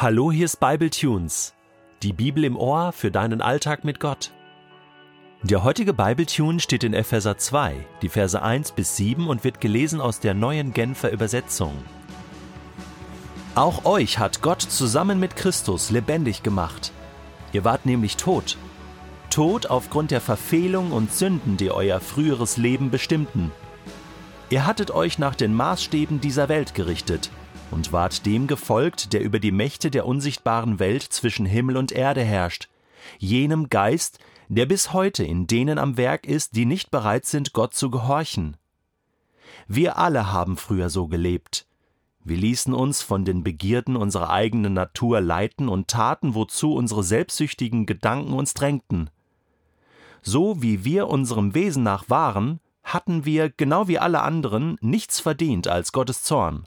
Hallo, hier ist Bible Tunes, die Bibel im Ohr für deinen Alltag mit Gott. Der heutige Bible Tune steht in Epheser 2, die Verse 1 bis 7 und wird gelesen aus der neuen Genfer Übersetzung. Auch euch hat Gott zusammen mit Christus lebendig gemacht. Ihr wart nämlich tot. Tot aufgrund der Verfehlung und Sünden, die euer früheres Leben bestimmten. Ihr hattet euch nach den Maßstäben dieser Welt gerichtet und ward dem gefolgt, der über die Mächte der unsichtbaren Welt zwischen Himmel und Erde herrscht, jenem Geist, der bis heute in denen am Werk ist, die nicht bereit sind, Gott zu gehorchen. Wir alle haben früher so gelebt. Wir ließen uns von den Begierden unserer eigenen Natur leiten und taten, wozu unsere selbstsüchtigen Gedanken uns drängten. So wie wir unserem Wesen nach waren, hatten wir, genau wie alle anderen, nichts verdient als Gottes Zorn.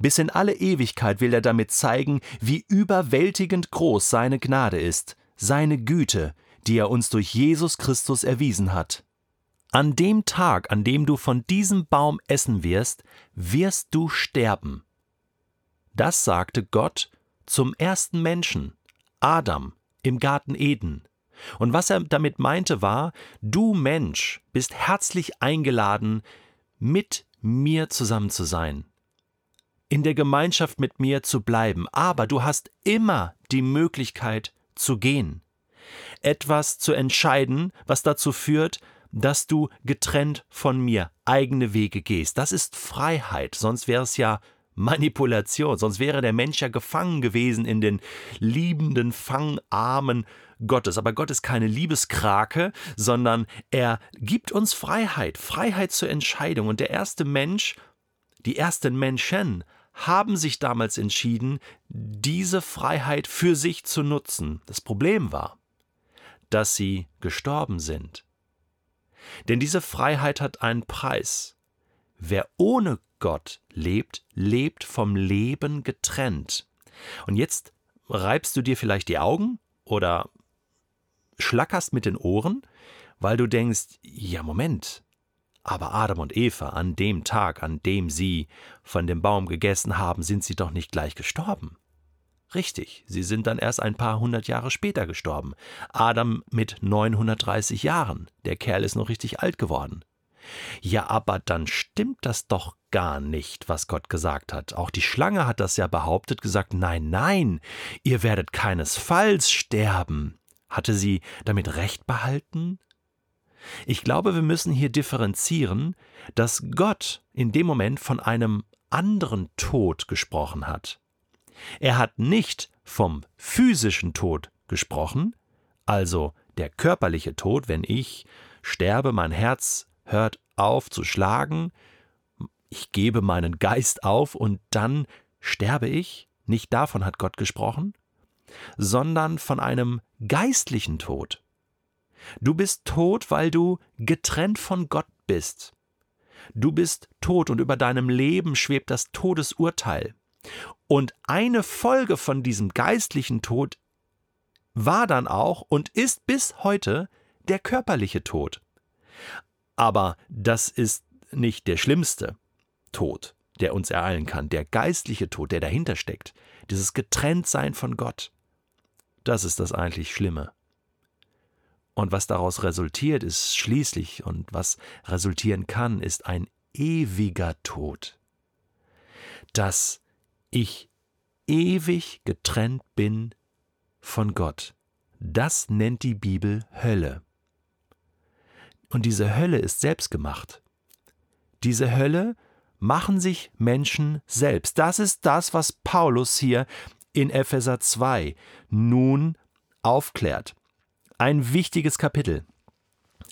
Bis in alle Ewigkeit will er damit zeigen, wie überwältigend groß seine Gnade ist, seine Güte, die er uns durch Jesus Christus erwiesen hat. An dem Tag, an dem du von diesem Baum essen wirst, wirst du sterben. Das sagte Gott zum ersten Menschen, Adam, im Garten Eden. Und was er damit meinte war, du Mensch bist herzlich eingeladen, mit mir zusammen zu sein in der Gemeinschaft mit mir zu bleiben, aber du hast immer die Möglichkeit zu gehen. Etwas zu entscheiden, was dazu führt, dass du getrennt von mir eigene Wege gehst. Das ist Freiheit, sonst wäre es ja Manipulation, sonst wäre der Mensch ja gefangen gewesen in den liebenden Fangarmen Gottes. Aber Gott ist keine Liebeskrake, sondern er gibt uns Freiheit, Freiheit zur Entscheidung. Und der erste Mensch, die ersten Menschen haben sich damals entschieden, diese Freiheit für sich zu nutzen. Das Problem war, dass sie gestorben sind. Denn diese Freiheit hat einen Preis. Wer ohne Gott lebt, lebt vom Leben getrennt. Und jetzt reibst du dir vielleicht die Augen oder schlackerst mit den Ohren, weil du denkst, ja Moment, aber Adam und Eva, an dem Tag, an dem sie von dem Baum gegessen haben, sind sie doch nicht gleich gestorben. Richtig, sie sind dann erst ein paar hundert Jahre später gestorben. Adam mit 930 Jahren. Der Kerl ist noch richtig alt geworden. Ja, aber dann stimmt das doch gar nicht, was Gott gesagt hat. Auch die Schlange hat das ja behauptet, gesagt, nein, nein, ihr werdet keinesfalls sterben. Hatte sie damit recht behalten? Ich glaube, wir müssen hier differenzieren, dass Gott in dem Moment von einem anderen Tod gesprochen hat. Er hat nicht vom physischen Tod gesprochen, also der körperliche Tod, wenn ich sterbe, mein Herz hört auf zu schlagen, ich gebe meinen Geist auf und dann sterbe ich, nicht davon hat Gott gesprochen, sondern von einem geistlichen Tod. Du bist tot, weil du getrennt von Gott bist. Du bist tot und über deinem Leben schwebt das Todesurteil. Und eine Folge von diesem geistlichen Tod war dann auch und ist bis heute der körperliche Tod. Aber das ist nicht der schlimmste Tod, der uns ereilen kann, der geistliche Tod, der dahinter steckt, dieses Getrenntsein von Gott. Das ist das eigentlich Schlimme. Und was daraus resultiert, ist schließlich, und was resultieren kann, ist ein ewiger Tod. Dass ich ewig getrennt bin von Gott. Das nennt die Bibel Hölle. Und diese Hölle ist selbstgemacht. Diese Hölle machen sich Menschen selbst. Das ist das, was Paulus hier in Epheser 2 nun aufklärt ein wichtiges Kapitel.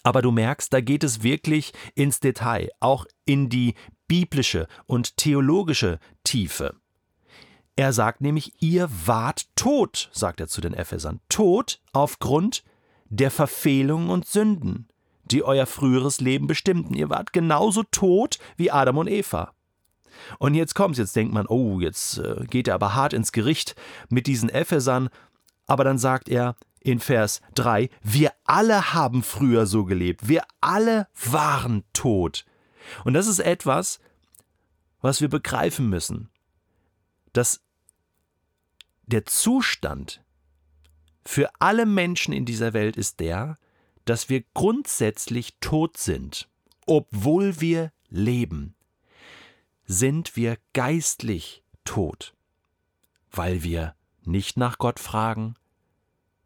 Aber du merkst, da geht es wirklich ins Detail, auch in die biblische und theologische Tiefe. Er sagt nämlich, ihr wart tot, sagt er zu den Ephesern, tot aufgrund der Verfehlungen und Sünden, die euer früheres Leben bestimmten. Ihr wart genauso tot wie Adam und Eva. Und jetzt kommt's, jetzt denkt man, oh, jetzt äh, geht er aber hart ins Gericht mit diesen Ephesern, aber dann sagt er in Vers 3, wir alle haben früher so gelebt, wir alle waren tot. Und das ist etwas, was wir begreifen müssen, dass der Zustand für alle Menschen in dieser Welt ist der, dass wir grundsätzlich tot sind, obwohl wir leben. Sind wir geistlich tot, weil wir nicht nach Gott fragen,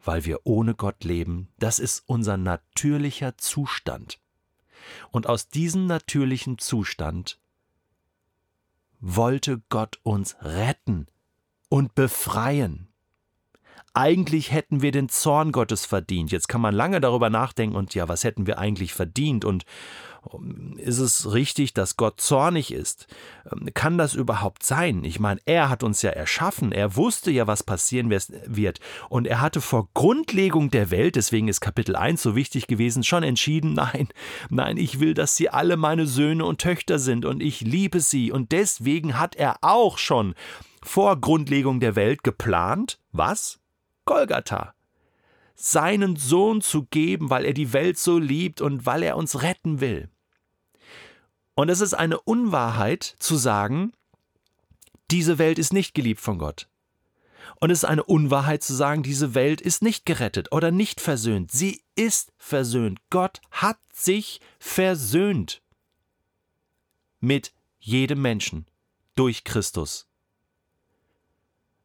weil wir ohne Gott leben, das ist unser natürlicher Zustand. Und aus diesem natürlichen Zustand wollte Gott uns retten und befreien. Eigentlich hätten wir den Zorn Gottes verdient. Jetzt kann man lange darüber nachdenken und ja, was hätten wir eigentlich verdient und ist es richtig, dass Gott zornig ist? Ähm, kann das überhaupt sein? Ich meine, er hat uns ja erschaffen, er wusste ja, was passieren wird und er hatte vor Grundlegung der Welt, deswegen ist Kapitel 1 so wichtig gewesen, schon entschieden, nein, nein, ich will, dass sie alle meine Söhne und Töchter sind und ich liebe sie und deswegen hat er auch schon vor Grundlegung der Welt geplant, was? Golgatha. Seinen Sohn zu geben, weil er die Welt so liebt und weil er uns retten will. Und es ist eine Unwahrheit zu sagen, diese Welt ist nicht geliebt von Gott. Und es ist eine Unwahrheit zu sagen, diese Welt ist nicht gerettet oder nicht versöhnt. Sie ist versöhnt. Gott hat sich versöhnt mit jedem Menschen durch Christus.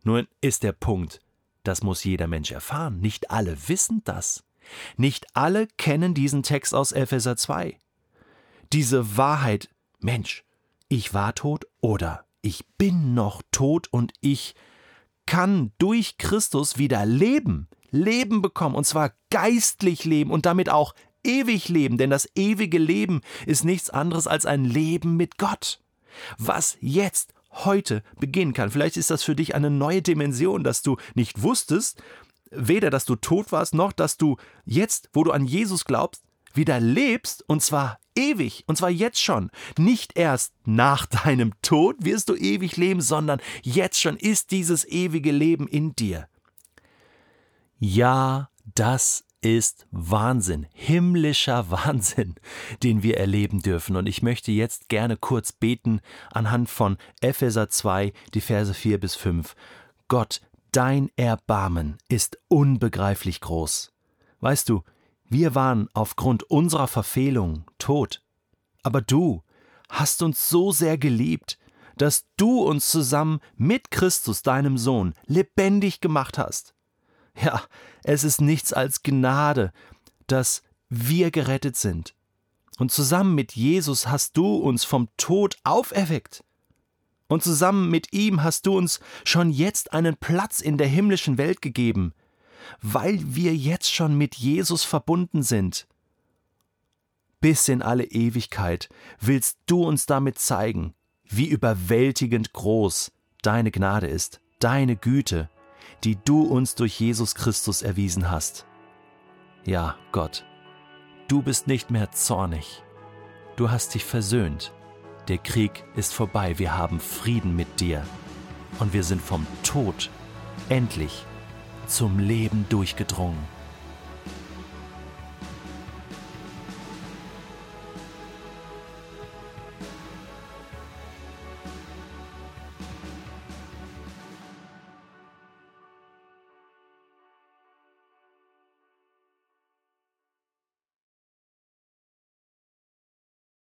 Nun ist der Punkt, das muss jeder Mensch erfahren. Nicht alle wissen das. Nicht alle kennen diesen Text aus Epheser 2. Diese Wahrheit, Mensch, ich war tot oder ich bin noch tot und ich kann durch Christus wieder leben, Leben bekommen, und zwar geistlich leben und damit auch ewig leben, denn das ewige Leben ist nichts anderes als ein Leben mit Gott. Was jetzt heute beginnen kann. Vielleicht ist das für dich eine neue Dimension, dass du nicht wusstest, weder dass du tot warst, noch dass du jetzt, wo du an Jesus glaubst, wieder lebst, und zwar ewig, und zwar jetzt schon. Nicht erst nach deinem Tod wirst du ewig leben, sondern jetzt schon ist dieses ewige Leben in dir. Ja, das ist Wahnsinn, himmlischer Wahnsinn, den wir erleben dürfen. Und ich möchte jetzt gerne kurz beten anhand von Epheser 2, die Verse 4 bis 5. Gott, dein Erbarmen ist unbegreiflich groß. Weißt du, wir waren aufgrund unserer Verfehlung tot. Aber du hast uns so sehr geliebt, dass du uns zusammen mit Christus, deinem Sohn, lebendig gemacht hast. Ja, es ist nichts als Gnade, dass wir gerettet sind. Und zusammen mit Jesus hast du uns vom Tod auferweckt. Und zusammen mit ihm hast du uns schon jetzt einen Platz in der himmlischen Welt gegeben, weil wir jetzt schon mit Jesus verbunden sind. Bis in alle Ewigkeit willst du uns damit zeigen, wie überwältigend groß deine Gnade ist, deine Güte, die du uns durch Jesus Christus erwiesen hast. Ja, Gott, du bist nicht mehr zornig. Du hast dich versöhnt. Der Krieg ist vorbei. Wir haben Frieden mit dir. Und wir sind vom Tod endlich zum Leben durchgedrungen.